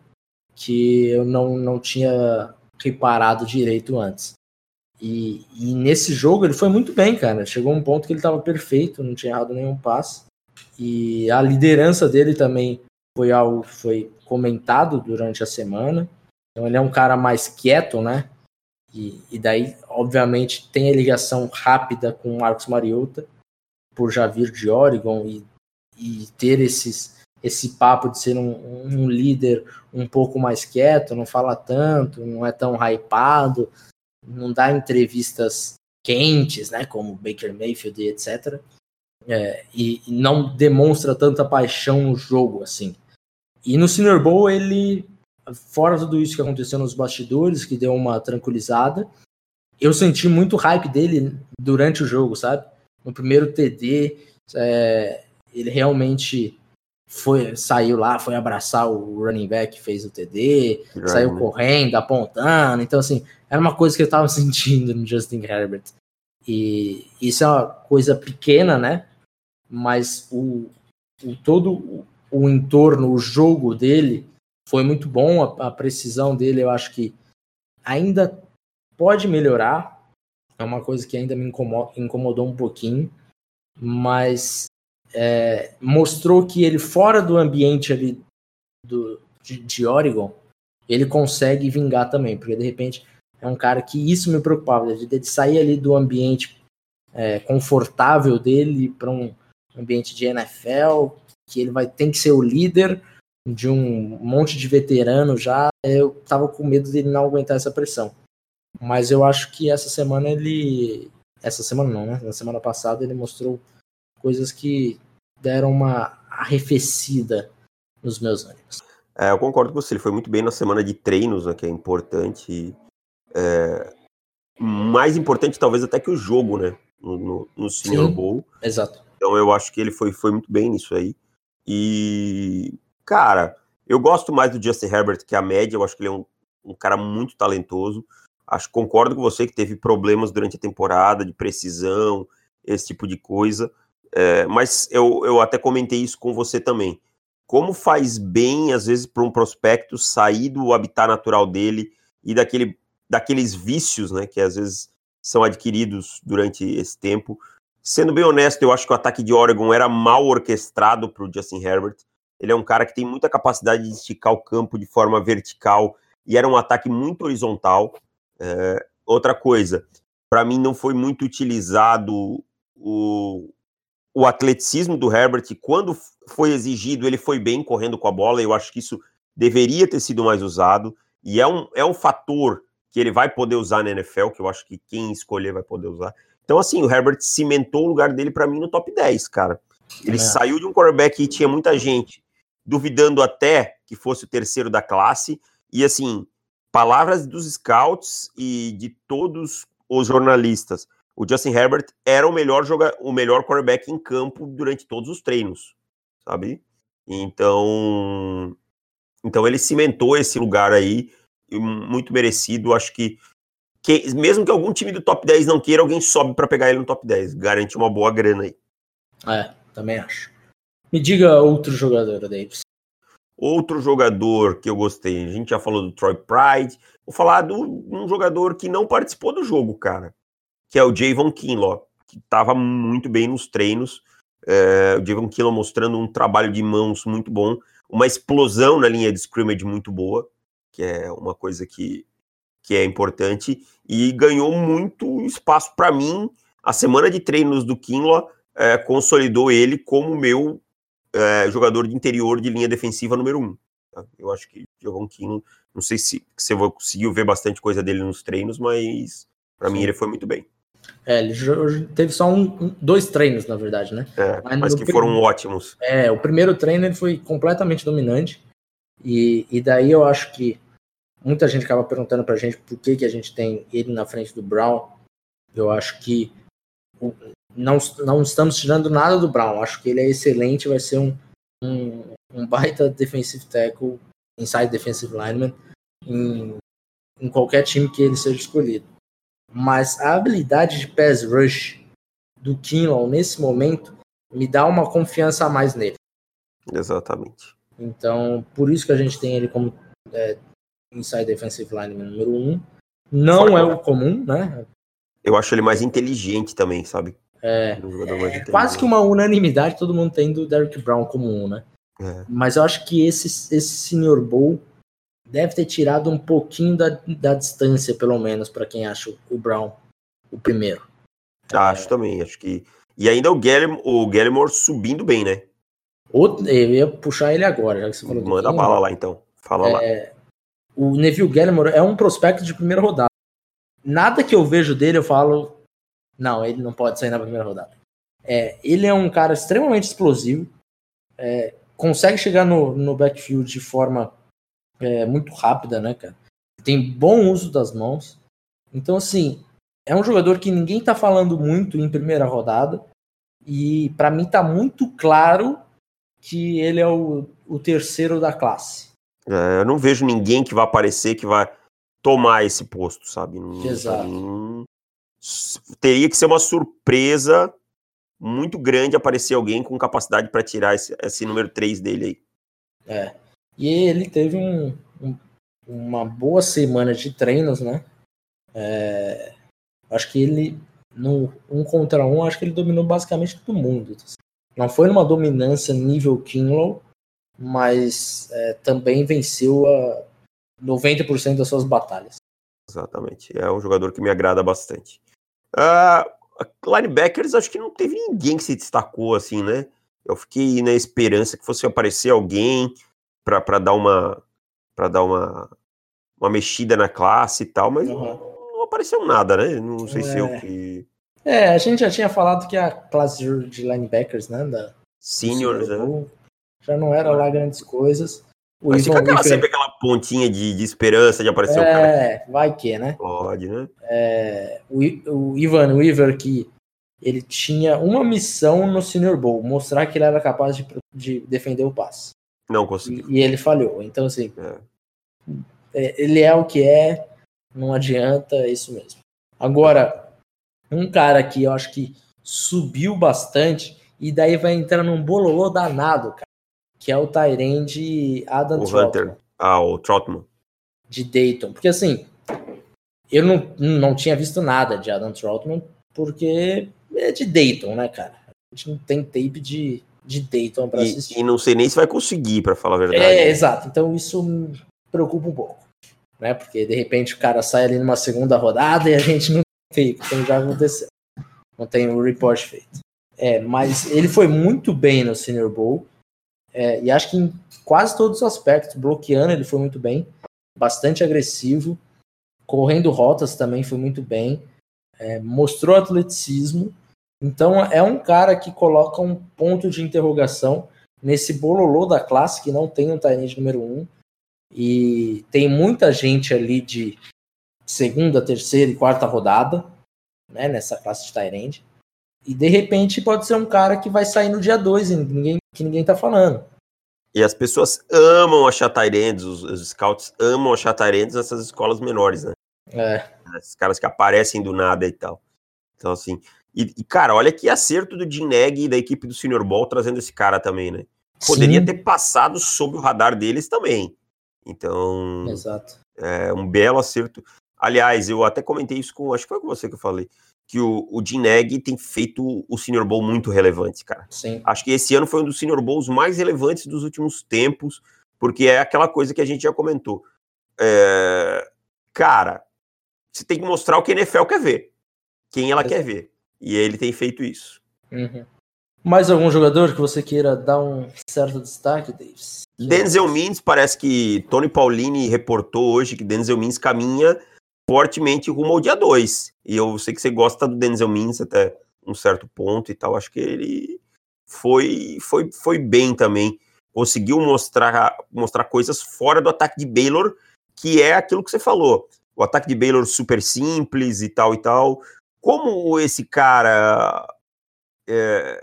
que eu não, não tinha reparado direito antes. E, e, nesse jogo ele foi muito bem, cara. Chegou um ponto que ele estava perfeito, não tinha errado nenhum passe. E a liderança dele também foi algo que foi comentado durante a semana. Então ele é um cara mais quieto, né? E, e daí, obviamente, tem a ligação rápida com o Marcos Mariota, por já vir de Oregon e, e ter esses, esse papo de ser um, um, líder um pouco mais quieto, não fala tanto, não é tão hypado, não dá entrevistas quentes, né, como Baker Mayfield e etc. É, e, e, não demonstra tanta paixão no jogo assim. E no Senior Bowl ele, fora tudo isso que aconteceu nos bastidores, que deu uma tranquilizada, eu senti muito hype dele durante o jogo, sabe? No primeiro TD, é, ele realmente foi saiu lá, foi abraçar o running back, fez o TD, saiu correndo, apontando. Então, assim, era uma coisa que eu tava (laughs) sentindo no Justin Herbert. E isso é uma coisa pequena, né? Mas o, o todo o entorno, o jogo dele foi muito bom. A, a precisão dele, eu acho que ainda pode melhorar. É uma coisa que ainda me incomodou, incomodou um pouquinho, mas é, mostrou que ele, fora do ambiente ali do, de, de Oregon, ele consegue vingar também, porque de repente é um cara que isso me preocupava, de, de sair ali do ambiente é, confortável dele para um ambiente de NFL, que ele vai ter que ser o líder de um monte de veterano já, eu tava com medo dele não aguentar essa pressão. Mas eu acho que essa semana ele. Essa semana não, né? Na semana passada ele mostrou coisas que deram uma arrefecida nos meus ânimos. É, eu concordo com você, ele foi muito bem na semana de treinos, né, que é importante. É, mais importante talvez até que o jogo, né? No, no, no Senior Sim, Bowl. Exato. Então eu acho que ele foi, foi muito bem nisso aí. E, cara, eu gosto mais do Justin Herbert que a média, eu acho que ele é um, um cara muito talentoso. Acho concordo com você que teve problemas durante a temporada de precisão, esse tipo de coisa. É, mas eu, eu até comentei isso com você também. Como faz bem, às vezes, para um prospecto sair do habitat natural dele e daquele, daqueles vícios, né, que às vezes são adquiridos durante esse tempo. Sendo bem honesto, eu acho que o ataque de Oregon era mal orquestrado para o Justin Herbert. Ele é um cara que tem muita capacidade de esticar o campo de forma vertical e era um ataque muito horizontal. É, outra coisa, para mim não foi muito utilizado o, o atleticismo do Herbert, quando foi exigido, ele foi bem correndo com a bola. Eu acho que isso deveria ter sido mais usado. E é um, é um fator que ele vai poder usar na NFL, que eu acho que quem escolher vai poder usar. Então, assim, o Herbert cimentou o lugar dele para mim no top 10, cara. Ele é. saiu de um quarterback que tinha muita gente duvidando até que fosse o terceiro da classe. E, assim, palavras dos scouts e de todos os jornalistas o Justin Herbert era o melhor joga o melhor quarterback em campo durante todos os treinos, sabe? Então, então ele cimentou esse lugar aí, muito merecido. Acho que, que mesmo que algum time do top 10 não queira, alguém sobe para pegar ele no top 10. Garante uma boa grana aí. É, também acho. Me diga outro jogador, Davis. Outro jogador que eu gostei, a gente já falou do Troy Pride. Vou falar de um jogador que não participou do jogo, cara que é o Javon Kinlaw, que estava muito bem nos treinos. É, o Javon Kinlaw mostrando um trabalho de mãos muito bom, uma explosão na linha de scrimmage muito boa, que é uma coisa que, que é importante, e ganhou muito espaço para mim. A semana de treinos do Kinlaw é, consolidou ele como meu é, jogador de interior de linha defensiva número um. Tá? Eu acho que Javon Kinlaw, não sei se, se você conseguiu ver bastante coisa dele nos treinos, mas para mim ele foi muito bem. É, ele teve só um, dois treinos, na verdade, né? É, mas, mas que foram ótimos. É, o primeiro treino ele foi completamente dominante. E, e daí eu acho que muita gente acaba perguntando pra gente por que, que a gente tem ele na frente do Brown. Eu acho que não, não estamos tirando nada do Brown. Acho que ele é excelente, vai ser um, um, um baita defensive tackle, inside defensive lineman, em, em qualquer time que ele seja escolhido mas a habilidade de pass rush do Kinlaw nesse momento me dá uma confiança a mais nele. Exatamente. Então, por isso que a gente tem ele como é, inside defensive lineman número um. Não Fora é o comum, né? Eu acho ele mais inteligente também, sabe? É, é quase que uma unanimidade todo mundo tem do Derrick Brown como um, né? É. Mas eu acho que esse, esse Senior Bowl deve ter tirado um pouquinho da, da distância, pelo menos, para quem acha o Brown o primeiro. Acho é... também, acho que. E ainda o Gallimore, o Gallimore subindo bem, né? Outro, eu ia puxar ele agora, já que você falou Manda a bala lá então. Fala é... lá. O Neville Gallimore é um prospecto de primeira rodada. Nada que eu vejo dele eu falo, não, ele não pode sair na primeira rodada. É, ele é um cara extremamente explosivo, é, consegue chegar no, no backfield de forma é, muito rápida, né, cara? Tem bom uso das mãos. Então, assim, é um jogador que ninguém tá falando muito em primeira rodada. E para mim tá muito claro que ele é o, o terceiro da classe. É, eu não vejo ninguém que vai aparecer que vai tomar esse posto, sabe? Exato. teria que ser uma surpresa muito grande aparecer alguém com capacidade para tirar esse, esse, número 3 dele aí. É. E ele teve um, um, uma boa semana de treinos, né? É, acho que ele, no um contra um, acho que ele dominou basicamente todo mundo. Não foi numa dominância nível Kinlow, mas é, também venceu a 90% das suas batalhas. Exatamente. É um jogador que me agrada bastante. Uh, linebackers, acho que não teve ninguém que se destacou assim, né? Eu fiquei na esperança que fosse aparecer alguém para dar uma para dar uma, uma mexida na classe e tal, mas uhum. não, não, apareceu nada, né? Não sei é. se eu é. que É, a gente já tinha falado que a classe de linebackers, né, da seniors, né? já não era lá grandes coisas. O Mas fica aquela, sempre aquela pontinha de, de esperança de aparecer é, um cara. É, vai que, né? Pode, né? É, o, o Ivan Weaver, que ele tinha uma missão no Senior Bowl, mostrar que ele era capaz de, de defender o passe. Não conseguiu. E, e ele falhou. Então, assim, é. É, ele é o que é, não adianta, é isso mesmo. Agora, um cara que eu acho que subiu bastante, e daí vai entrar num bololô danado, cara que é o Tyrande Adam o. Hunter. Ah, o Trotman. De Dayton. Porque assim, eu não, não tinha visto nada de Adam Trotman, porque é de Dayton, né, cara? A gente não tem tape de, de Dayton para assistir. E não sei nem se vai conseguir, para falar a verdade. É, exato. Então isso me preocupa um pouco. Né? Porque de repente o cara sai ali numa segunda rodada e a gente não tem, como já aconteceu. Não tem o report feito. É, mas ele foi muito bem no Senior Bowl. É, e acho que em quase todos os aspectos, bloqueando ele foi muito bem, bastante agressivo, correndo rotas também foi muito bem, é, mostrou atleticismo. Então é um cara que coloca um ponto de interrogação nesse bololô da classe que não tem um Tyrande número um. E tem muita gente ali de segunda, terceira e quarta rodada, né, nessa classe de Tyrande. E de repente pode ser um cara que vai sair no dia 2 e ninguém, que ninguém tá falando. E as pessoas amam achar Tyrands, os, os scouts amam achar Tyrands nessas escolas menores, né? É. Esses caras que aparecem do nada e tal. Então, assim. E, e cara, olha que acerto do Dineg e da equipe do Senior Ball trazendo esse cara também, né? Poderia Sim. ter passado sob o radar deles também. Então. Exato. É um belo acerto. Aliás, eu até comentei isso com. Acho que foi com você que eu falei que o, o Dineg tem feito o Senior Bowl muito relevante, cara. Sim. Acho que esse ano foi um dos Senior Bowls mais relevantes dos últimos tempos, porque é aquela coisa que a gente já comentou. É... Cara, você tem que mostrar o que a NFL quer ver, quem ela quer ver. E ele tem feito isso. Uhum. Mais algum jogador que você queira dar um certo destaque, Davis? Denzel Mims, parece que Tony Paulini reportou hoje que Denzel Mims caminha fortemente rumo ao dia 2. E eu sei que você gosta do Denzel Mims até um certo ponto e tal. Acho que ele foi, foi, foi bem também. Conseguiu mostrar, mostrar coisas fora do ataque de Baylor, que é aquilo que você falou. O ataque de Baylor super simples e tal e tal. Como esse cara é,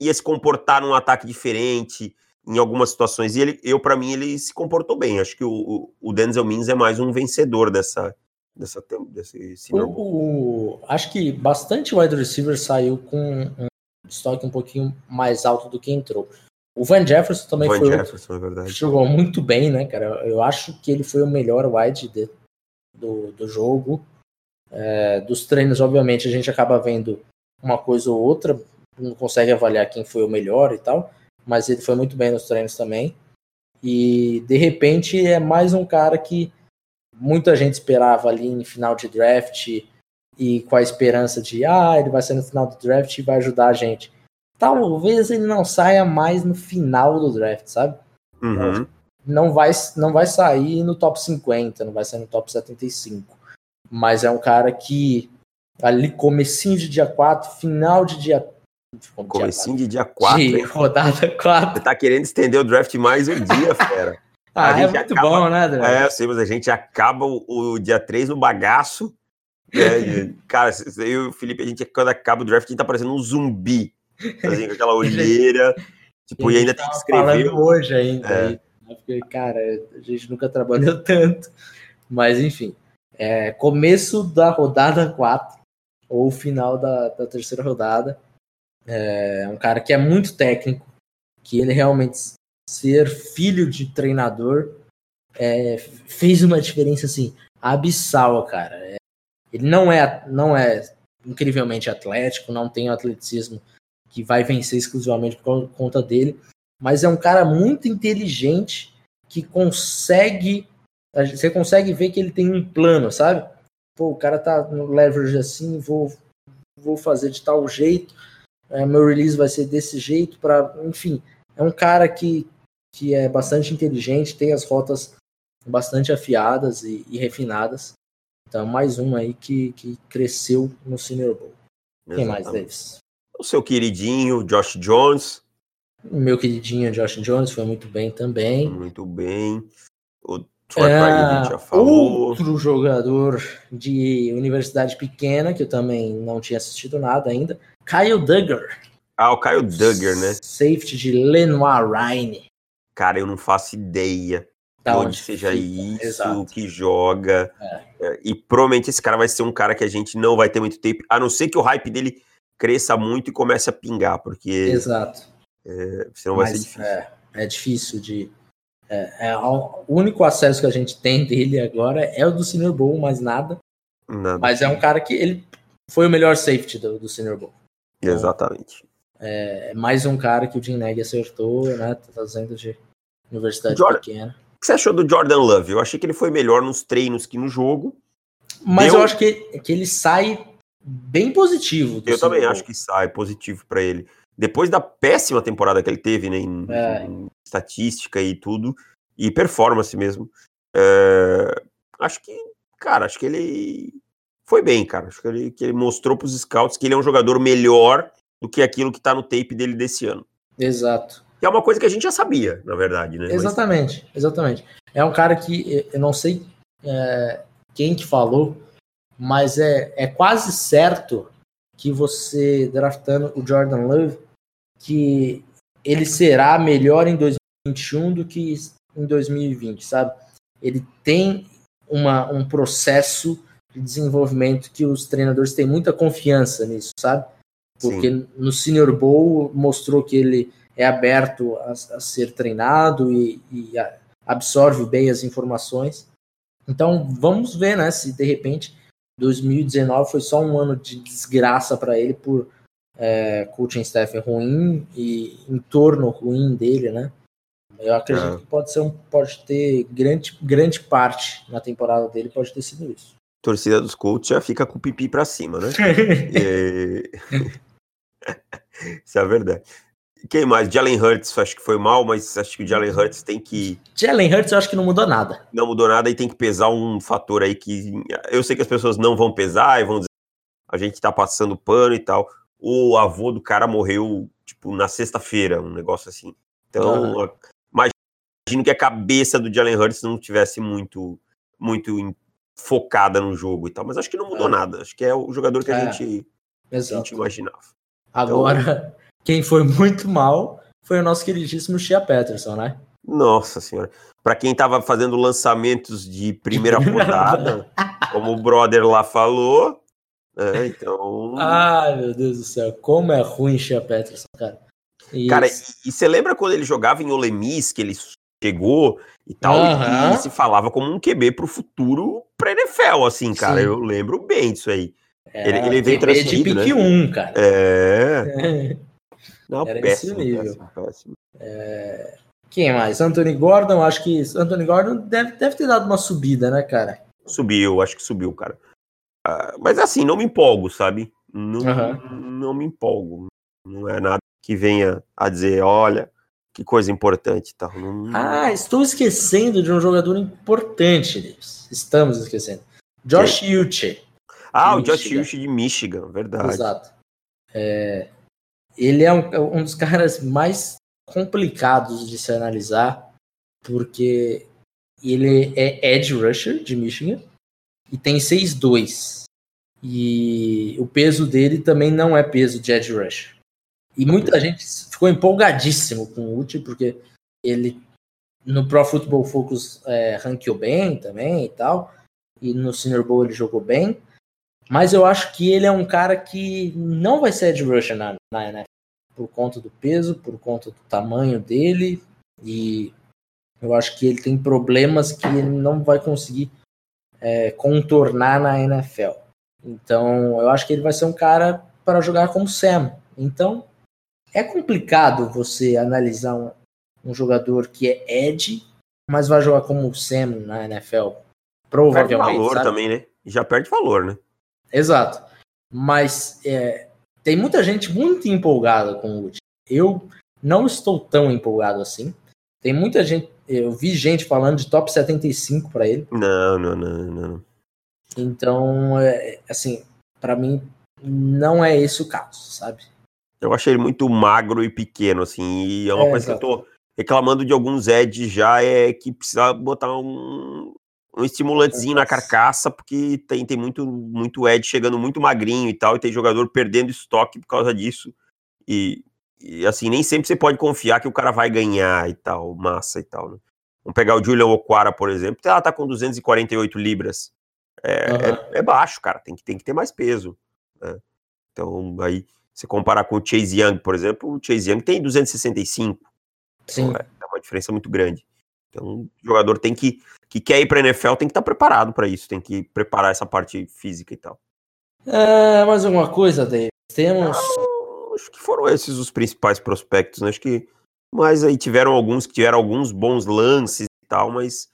ia se comportar num ataque diferente em algumas situações. E ele, eu, para mim, ele se comportou bem. Acho que o, o Denzel Mims é mais um vencedor dessa, dessa, desse o, o, Acho que bastante wide receiver saiu com um estoque um pouquinho mais alto do que entrou. O Van Jefferson também Van foi Jefferson, é jogou muito bem, né, cara? Eu acho que ele foi o melhor wide de, do, do jogo. É, dos treinos, obviamente, a gente acaba vendo uma coisa ou outra, não consegue avaliar quem foi o melhor e tal, mas ele foi muito bem nos treinos também. E de repente é mais um cara que muita gente esperava ali em final de draft e com a esperança de ah, ele vai ser no final do draft e vai ajudar a gente. Talvez ele não saia mais no final do draft, sabe? Uhum. Não vai, não vai sair no top 50, não vai sair no top 75. Mas é um cara que ali comecinho de dia 4, final de dia Comecinho de dia 4. De rodada 4. Você tá querendo estender o draft mais um dia, fera. (laughs) ah, é muito acaba... bom, né, André? É, sim, mas a gente acaba o, o dia 3 no bagaço. Né? (laughs) cara, eu e o Felipe, a gente, quando acaba o draft, a gente tá parecendo um zumbi. Assim, com aquela (laughs) olheira. tipo, e, ainda tem que escrever. hoje ainda. É. Né? porque, cara, a gente nunca trabalhou tanto. Mas, enfim. É, começo da rodada 4, ou final da, da terceira rodada é um cara que é muito técnico, que ele realmente ser filho de treinador é, fez uma diferença assim abissal, cara. É, ele não é não é incrivelmente atlético, não tem o atleticismo que vai vencer exclusivamente por conta dele, mas é um cara muito inteligente que consegue você consegue ver que ele tem um plano, sabe? Pô, o cara tá no leverage assim, vou vou fazer de tal jeito é, meu release vai ser desse jeito para, enfim, é um cara que, que é bastante inteligente, tem as rotas bastante afiadas e, e refinadas. Então, mais um aí que, que cresceu no Senior Bowl. Quem mais deles? O seu queridinho, Josh Jones. Meu queridinho Josh Jones foi muito bem também. Muito bem. O é. Outro jogador de universidade pequena, que eu também não tinha assistido nada ainda, Kyle Duggar. Ah, o Kyle Duggar, né? Safety de Lenoir Ryan. Cara, eu não faço ideia da onde, onde seja fica. isso, Exato. que joga. É. é. E provavelmente esse cara vai ser um cara que a gente não vai ter muito tempo, a não ser que o hype dele cresça muito e comece a pingar, porque. Exato. É, senão Mas, vai ser difícil. É, é difícil de. É, é, o único acesso que a gente tem dele agora é o do Senior Bowl, mais nada. nada. Mas é um cara que ele foi o melhor safety do, do Senior Bowl. Então, Exatamente. É mais um cara que o Jim Neg acertou, né? Tá fazendo de universidade Jordan, pequena. O que você achou do Jordan Love? Eu achei que ele foi melhor nos treinos que no jogo. Mas Deu... eu acho que, que ele sai bem positivo. eu também acho que sai positivo para ele. Depois da péssima temporada que ele teve, né, em, é. em estatística e tudo, e performance mesmo, é, acho que, cara, acho que ele foi bem, cara. Acho que ele, que ele mostrou para os scouts que ele é um jogador melhor do que aquilo que está no tape dele desse ano. Exato. Que é uma coisa que a gente já sabia, na verdade, né? Exatamente, Mas... exatamente. É um cara que eu não sei é, quem que falou, mas é, é quase certo que você draftando o Jordan Love, que ele será melhor em 2021 do que em 2020, sabe? Ele tem uma, um processo de desenvolvimento que os treinadores têm muita confiança nisso, sabe? Porque Sim. no Senior Bowl mostrou que ele é aberto a, a ser treinado e, e a, absorve bem as informações. Então vamos ver, né? Se de repente 2019 foi só um ano de desgraça para ele por é, coaching staff ruim e entorno ruim dele, né? Eu acredito é. que pode ser um, pode ter grande, grande parte na temporada dele pode ter sido isso. A torcida dos Colts já fica com o pipi para cima, né? (laughs) e... (laughs) Isso é a verdade. Quem mais? Jalen Hurts, acho que foi mal, mas acho que o Jalen Hurts tem que. Jalen Hurts, eu acho que não mudou nada. Não mudou nada e tem que pesar um fator aí que. Eu sei que as pessoas não vão pesar e vão dizer a gente tá passando pano e tal. O avô do cara morreu, tipo, na sexta-feira, um negócio assim. Então, ah. imagino que a cabeça do Jalen Hurts não tivesse muito, muito focada no jogo e tal. Mas acho que não mudou é. nada. Acho que é o jogador que a, é. gente, a gente imaginava. Agora, então, (laughs) quem foi muito mal foi o nosso queridíssimo Shea Peterson, né? Nossa senhora. Para quem tava fazendo lançamentos de primeira rodada, como o brother lá falou, né, então. Ai, meu Deus do céu, como é ruim Shea Peterson, cara. E cara, e você lembra quando ele jogava em Olemis, que ele chegou e tal, uhum. e, se falava como um QB pro futuro pré-NFL, assim, cara. Sim. Eu lembro bem disso aí. É, ele, ele veio transferido, de pique né? 1, cara. É. (laughs) Não, Era péssimo, péssimo, péssimo, É... Quem mais? Anthony Gordon, acho que Anthony Gordon deve, deve ter dado uma subida, né, cara? Subiu, acho que subiu, cara. Uh, mas assim, não me empolgo, sabe? Não, uhum. não me empolgo. Não é nada que venha a dizer, olha, que coisa importante. Tá? Não... Ah, estou esquecendo de um jogador importante, Davis. Estamos esquecendo. Josh Uche. Ah, o Josh Uche de Michigan, verdade. Exato. É, ele é um, um dos caras mais complicados de se analisar, porque ele é edge rusher de Michigan e tem 6'2". E o peso dele também não é peso de edge rusher. E muita gente ficou empolgadíssimo com o Uchi, porque ele no Pro Football Focus é, ranqueou bem também e tal. E no Senior Bowl ele jogou bem. Mas eu acho que ele é um cara que não vai ser edge rusher na, na NFL. Por conta do peso, por conta do tamanho dele. E eu acho que ele tem problemas que ele não vai conseguir é, contornar na NFL. Então, eu acho que ele vai ser um cara para jogar como Sam. Então, é complicado você analisar um, um jogador que é Ed, mas vai jogar como Sam na NFL. Provavelmente. Perde valor sabe? também, né? Já perde valor, né? Exato. Mas é, tem muita gente muito empolgada com o Wood. Eu não estou tão empolgado assim. Tem muita gente. Eu vi gente falando de top 75 para ele. Não, não, não, não. Então, é, assim, para mim, não é esse o caso, sabe? Eu achei ele muito magro e pequeno, assim, e é uma é, coisa exato. que eu tô reclamando de alguns Eds já, é que precisa botar um, um estimulantezinho na carcaça, porque tem, tem muito, muito Ed chegando muito magrinho e tal, e tem jogador perdendo estoque por causa disso. E, e, assim, nem sempre você pode confiar que o cara vai ganhar e tal, massa e tal, né? Vamos pegar o Julian Oquara, por exemplo, ela tá com 248 libras. É, uhum. é, é, baixo, cara, tem que, tem que ter mais peso. Né? Então, aí se comparar com o Chase Young, por exemplo, o Chase Young tem 265. Sim. Então, é, uma diferença muito grande. Então, o jogador tem que, que quer ir para a NFL, tem que estar tá preparado para isso, tem que preparar essa parte física e tal. É, mais alguma coisa, David? Temos. Acho que foram esses os principais prospectos, né? Acho que. Mas aí tiveram alguns que tiveram alguns bons lances e tal, mas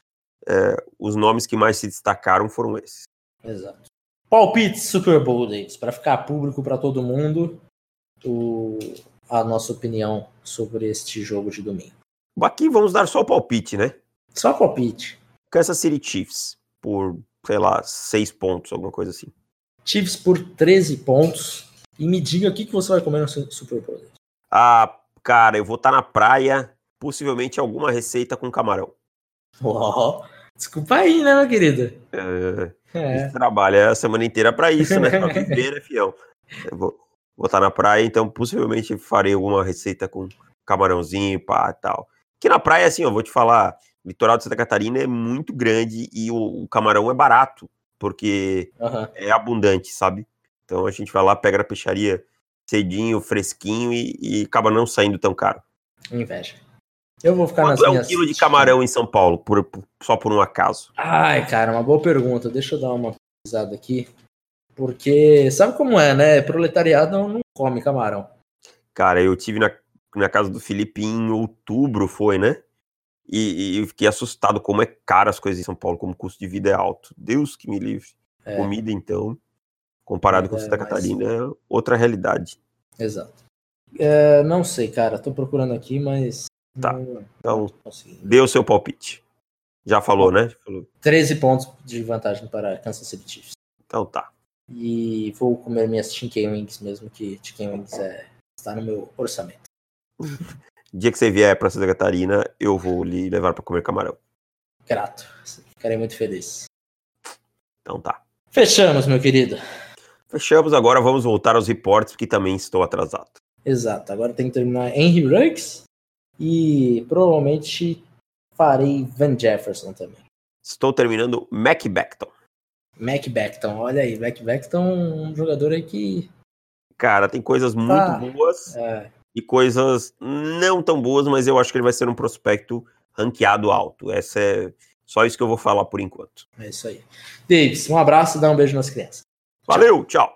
é, os nomes que mais se destacaram foram esses. Exato. Palpite Super Bowl, Davis, para ficar público para todo mundo o, a nossa opinião sobre este jogo de domingo. Aqui vamos dar só o palpite, né? Só palpite. Kansas City Chiefs por, sei lá, seis pontos, alguma coisa assim. Chiefs por 13 pontos. E me diga o que, que você vai comer no Super Bowl. Ah, cara, eu vou estar tá na praia, possivelmente alguma receita com camarão. Oh, desculpa aí, né, meu querido? É, é. trabalha a semana inteira para isso, né? Pra viver, né, fião? (laughs) Eu vou, estar na praia, então possivelmente farei alguma receita com camarãozinho, pá, tal. Que na praia, assim, eu vou te falar, o litoral de Santa Catarina é muito grande e o, o camarão é barato, porque uhum. é abundante, sabe? Então a gente vai lá, pega na peixaria cedinho, fresquinho e, e acaba não saindo tão caro. Inveja. Eu vou ficar Quanto nas é um quilo de camarão em São Paulo, por, por, só por um acaso? Ai, cara, uma boa pergunta. Deixa eu dar uma pesquisada aqui. Porque sabe como é, né? Proletariado não, come camarão. Cara, eu tive na, na casa do Felipe em outubro, foi, né? E, e eu fiquei assustado como é caro as coisas em São Paulo, como o custo de vida é alto. Deus que me livre. É. Comida, então, comparado é, com Santa Catarina, é outra realidade. Exato. É, não sei, cara. Tô procurando aqui, mas. Tá. Não, então, não dê o seu palpite. Já falou, né? Falou. 13 pontos de vantagem para Kansas City Chiefs. Então tá. E vou comer minhas chicken wings mesmo, que chicken wings é, está no meu orçamento. (laughs) Dia que você vier para Santa Catarina, eu vou lhe levar para comer camarão. Grato. Ficarei muito feliz. Então tá. Fechamos, meu querido. Fechamos, agora vamos voltar aos reportes, porque também estou atrasado. Exato, agora tem que terminar Henry Ruggs e provavelmente farei Van Jefferson também. Estou terminando Mac Beckton. Mac Beckton, olha aí, Mac Beckton, um jogador aí que. Cara, tem coisas muito ah, boas é. e coisas não tão boas, mas eu acho que ele vai ser um prospecto ranqueado alto. Essa é só isso que eu vou falar por enquanto. É isso aí. Davis, um abraço e dá um beijo nas crianças. Valeu, tchau.